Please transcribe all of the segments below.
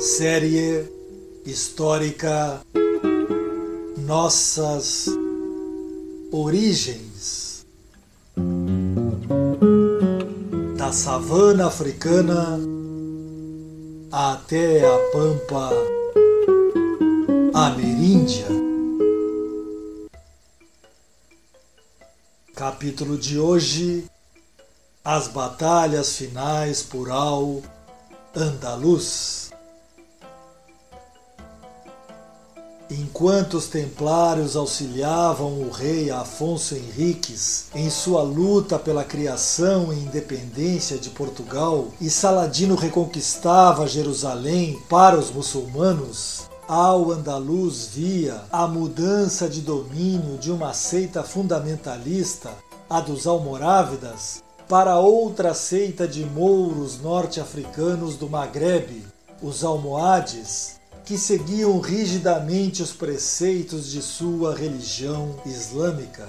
Série histórica Nossas Origens da savana africana até a pampa ameríndia. Capítulo de hoje: As batalhas finais por Al Andaluz. Enquanto os templários auxiliavam o rei Afonso Henriques em sua luta pela criação e independência de Portugal e Saladino reconquistava Jerusalém para os muçulmanos, Al-Andalus via a mudança de domínio de uma seita fundamentalista, a dos Almorávidas, para outra seita de mouros norte-africanos do Maghreb, os Almohades, que seguiam rigidamente os preceitos de sua religião islâmica.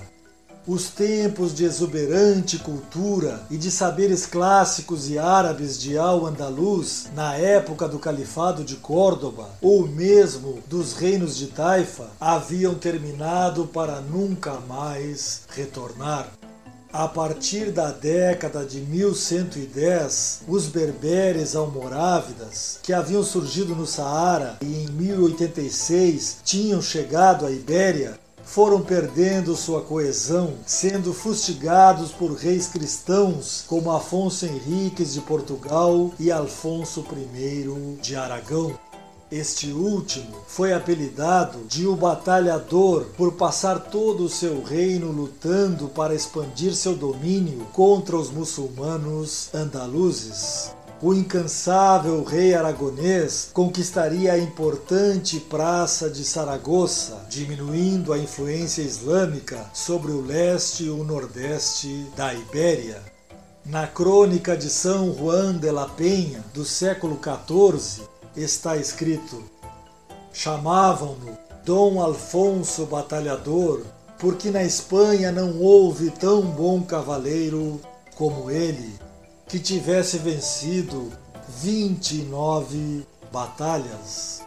Os tempos de exuberante cultura e de saberes clássicos e árabes de Al-Andalus na época do Califado de Córdoba, ou mesmo dos reinos de Taifa, haviam terminado para nunca mais retornar. A partir da década de 1110, os berberes almorávidas, que haviam surgido no Saara e em 1086 tinham chegado à Ibéria, foram perdendo sua coesão, sendo fustigados por reis cristãos como Afonso Henriques de Portugal e Alfonso I de Aragão. Este último foi apelidado de o Batalhador por passar todo o seu reino lutando para expandir seu domínio contra os muçulmanos andaluzes. O incansável rei aragonês conquistaria a importante praça de Saragoça, diminuindo a influência islâmica sobre o leste e o nordeste da Ibéria. Na crônica de São Juan de la Penha, do século XIV, está escrito: Chamavam-no Dom Alfonso Batalhador, porque na Espanha não houve tão bom cavaleiro como ele, que tivesse vencido 29 batalhas.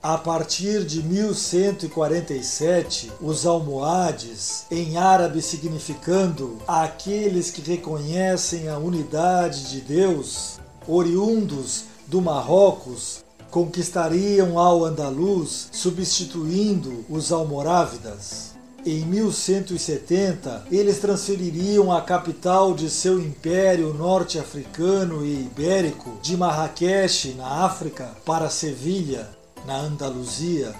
A partir de 1147, os almohades, em árabe significando aqueles que reconhecem a unidade de Deus, oriundos do Marrocos conquistariam Al-Andalus, substituindo os Almorávidas. Em 1170, eles transfeririam a capital de seu império norte-africano e ibérico de Marrakech, na África, para Sevilha, na Andaluzia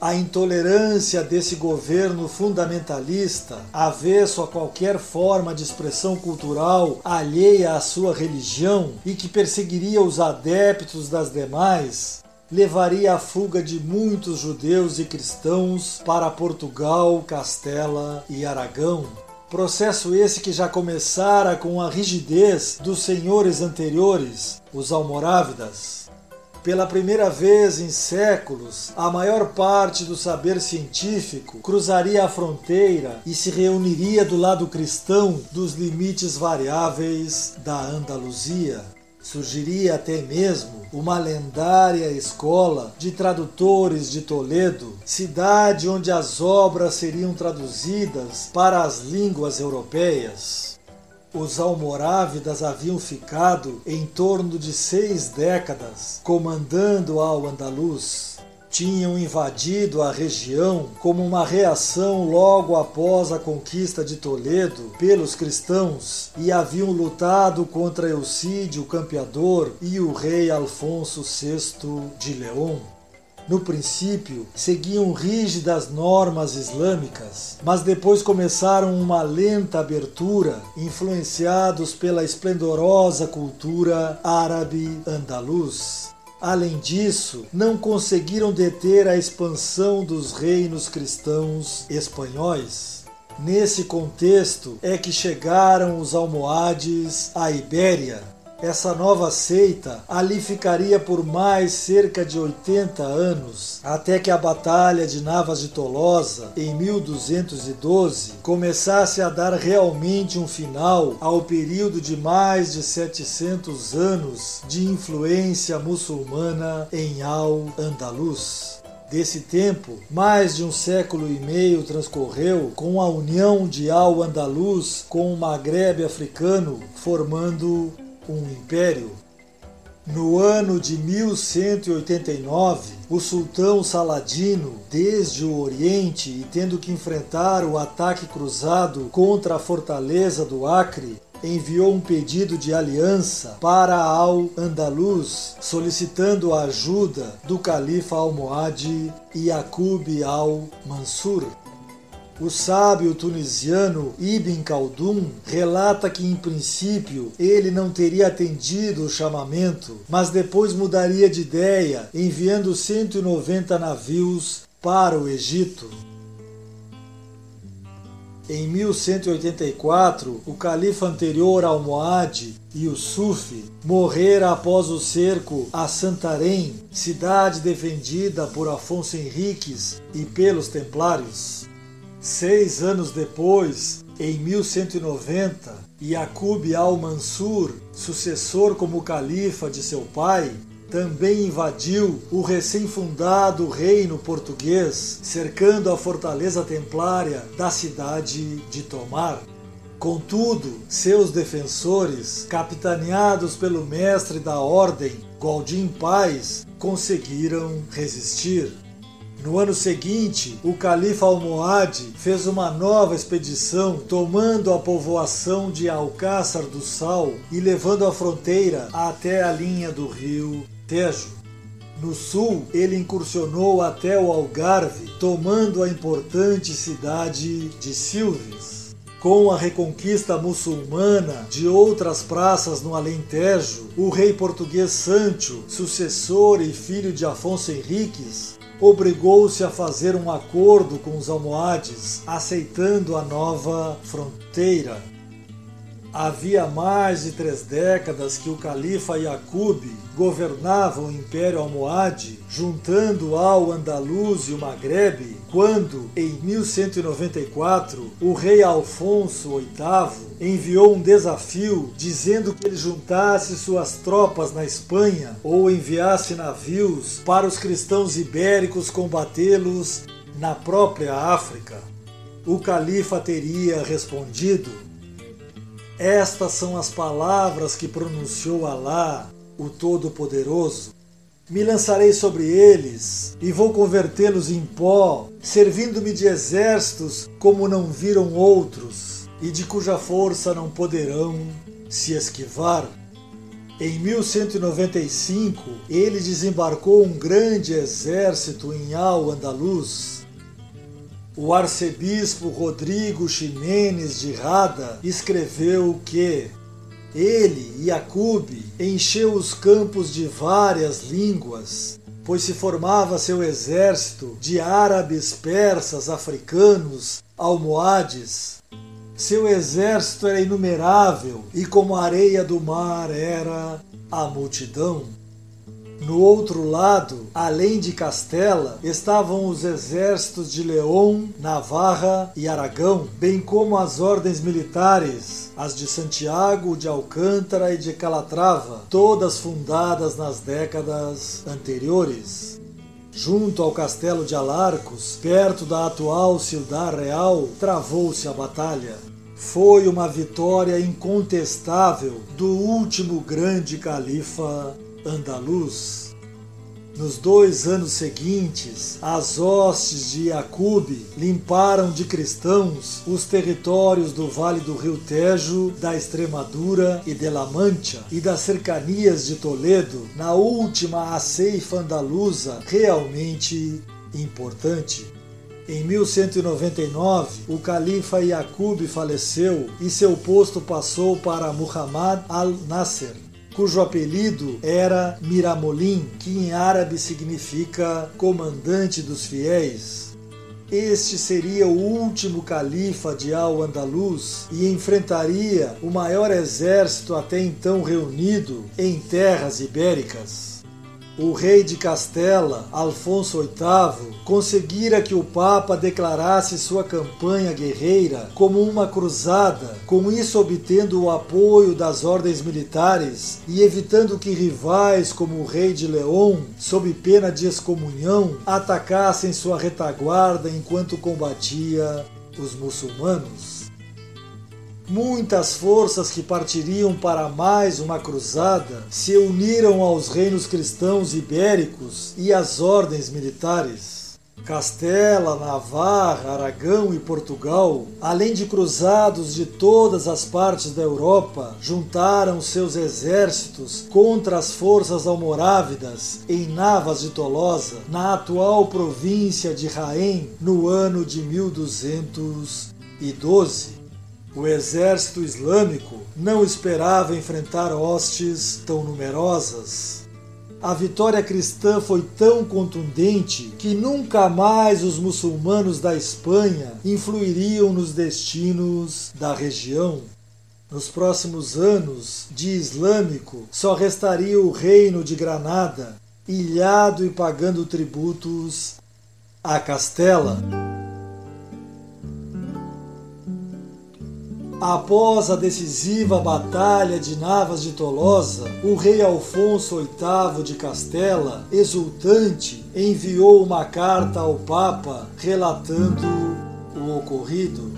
a intolerância desse governo fundamentalista, avesso a qualquer forma de expressão cultural alheia à sua religião e que perseguiria os adeptos das demais, levaria à fuga de muitos judeus e cristãos para Portugal, Castela e Aragão. Processo esse que já começara com a rigidez dos senhores anteriores, os almorávidas. Pela primeira vez em séculos, a maior parte do saber científico cruzaria a fronteira e se reuniria do lado cristão dos limites variáveis da Andaluzia. Surgiria até mesmo uma lendária escola de tradutores de Toledo, cidade onde as obras seriam traduzidas para as línguas europeias. Os almorávidas haviam ficado em torno de seis décadas comandando Al-Andalus. Tinham invadido a região como uma reação logo após a conquista de Toledo pelos cristãos e haviam lutado contra Eucídio Campeador e o rei Alfonso VI de León. No princípio, seguiam rígidas normas islâmicas, mas depois começaram uma lenta abertura, influenciados pela esplendorosa cultura árabe andaluz. Além disso, não conseguiram deter a expansão dos reinos cristãos espanhóis. Nesse contexto é que chegaram os almohades à Ibéria, essa nova seita ali ficaria por mais cerca de 80 anos, até que a Batalha de Navas de Tolosa, em 1212, começasse a dar realmente um final ao período de mais de 700 anos de influência muçulmana em Al-Andalus. Desse tempo, mais de um século e meio transcorreu com a união de Al-Andalus com o Maghreb africano, formando um império. No ano de 1189, o sultão Saladino, desde o Oriente e tendo que enfrentar o ataque cruzado contra a fortaleza do Acre, enviou um pedido de aliança para Al-Andalus, solicitando a ajuda do califa almohade Yaqub al-Mansur. O sábio tunisiano Ibn Khaldun relata que, em princípio, ele não teria atendido o chamamento, mas depois mudaria de ideia, enviando 190 navios para o Egito. Em 1184, o califa anterior ao Moad, Yusuf, morrera após o cerco a Santarém, cidade defendida por Afonso Henriques e pelos Templários. Seis anos depois, em 1190, Yaqub al-Mansur, sucessor como califa de seu pai, também invadiu o recém-fundado reino português, cercando a fortaleza templária da cidade de Tomar. Contudo, seus defensores, capitaneados pelo mestre da ordem, Godin Paz, conseguiram resistir. No ano seguinte, o califa Almohade fez uma nova expedição, tomando a povoação de Alcácer do Sal e levando a fronteira até a linha do rio Tejo. No sul, ele incursionou até o Algarve, tomando a importante cidade de Silves. Com a reconquista muçulmana de outras praças no Alentejo, o rei português Sancho, sucessor e filho de Afonso Henriques, obrigou-se a fazer um acordo com os almohades, aceitando a nova fronteira. Havia mais de três décadas que o califa Yaqub governava o Império Almohade, juntando ao Andaluz e o Maghreb, quando, em 1194, o rei Alfonso VIII enviou um desafio dizendo que ele juntasse suas tropas na Espanha ou enviasse navios para os cristãos ibéricos combatê-los na própria África. O califa teria respondido estas são as palavras que pronunciou Alá, o Todo-Poderoso. Me lançarei sobre eles e vou convertê-los em pó, servindo-me de exércitos como não viram outros, e de cuja força não poderão se esquivar. Em 1195, ele desembarcou um grande exército em Al-Andalus o arcebispo Rodrigo Ximenes de Rada escreveu que ele, Yaqub, encheu os campos de várias línguas, pois se formava seu exército de árabes, persas, africanos, almohades. Seu exército era inumerável e como a areia do mar era a multidão. No outro lado, além de Castela, estavam os exércitos de León, Navarra e Aragão, bem como as ordens militares, as de Santiago, de Alcântara e de Calatrava, todas fundadas nas décadas anteriores. Junto ao castelo de Alarcos, perto da atual Ciudad Real, travou-se a batalha. Foi uma vitória incontestável do último grande califa andaluz. Nos dois anos seguintes, as hostes de Iacube limparam de cristãos os territórios do Vale do Rio Tejo, da Extremadura e de La Mancha e das cercanias de Toledo, na última aceifa andaluza realmente importante. Em 1199, o califa Yaqub faleceu e seu posto passou para Muhammad al-Nasser, cujo apelido era Miramolim, que em árabe significa comandante dos fiéis. Este seria o último califa de Al-Andalus e enfrentaria o maior exército até então reunido em terras ibéricas o rei de Castela, Alfonso VIII, conseguira que o Papa declarasse sua campanha guerreira como uma cruzada, com isso obtendo o apoio das ordens militares e evitando que rivais como o rei de León, sob pena de excomunhão, atacassem sua retaguarda enquanto combatia os muçulmanos. Muitas forças que partiriam para mais uma cruzada se uniram aos reinos cristãos ibéricos e às ordens militares. Castela, Navarra, Aragão e Portugal, além de cruzados de todas as partes da Europa, juntaram seus exércitos contra as forças almorávidas em Navas de Tolosa, na atual província de Jaén, no ano de 1212. O exército islâmico não esperava enfrentar hostes tão numerosas. A vitória cristã foi tão contundente que nunca mais os muçulmanos da Espanha influiriam nos destinos da região. Nos próximos anos de islâmico, só restaria o reino de Granada, ilhado e pagando tributos a Castela. Após a decisiva Batalha de Navas de Tolosa, o rei Alfonso VIII de Castela, exultante, enviou uma carta ao Papa relatando o ocorrido.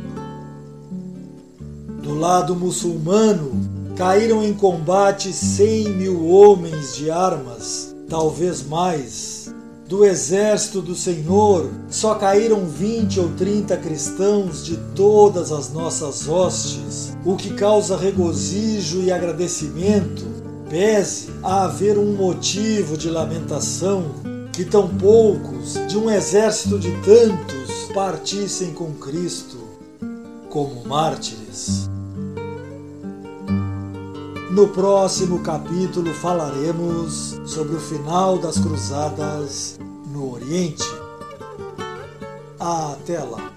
Do lado muçulmano, caíram em combate cem mil homens de armas, talvez mais do exército do Senhor, só caíram vinte ou trinta cristãos de todas as nossas hostes, o que causa regozijo e agradecimento, pese a haver um motivo de lamentação que tão poucos, de um exército de tantos, partissem com Cristo como mártires. No próximo capítulo falaremos sobre o final das cruzadas no Oriente. Até lá!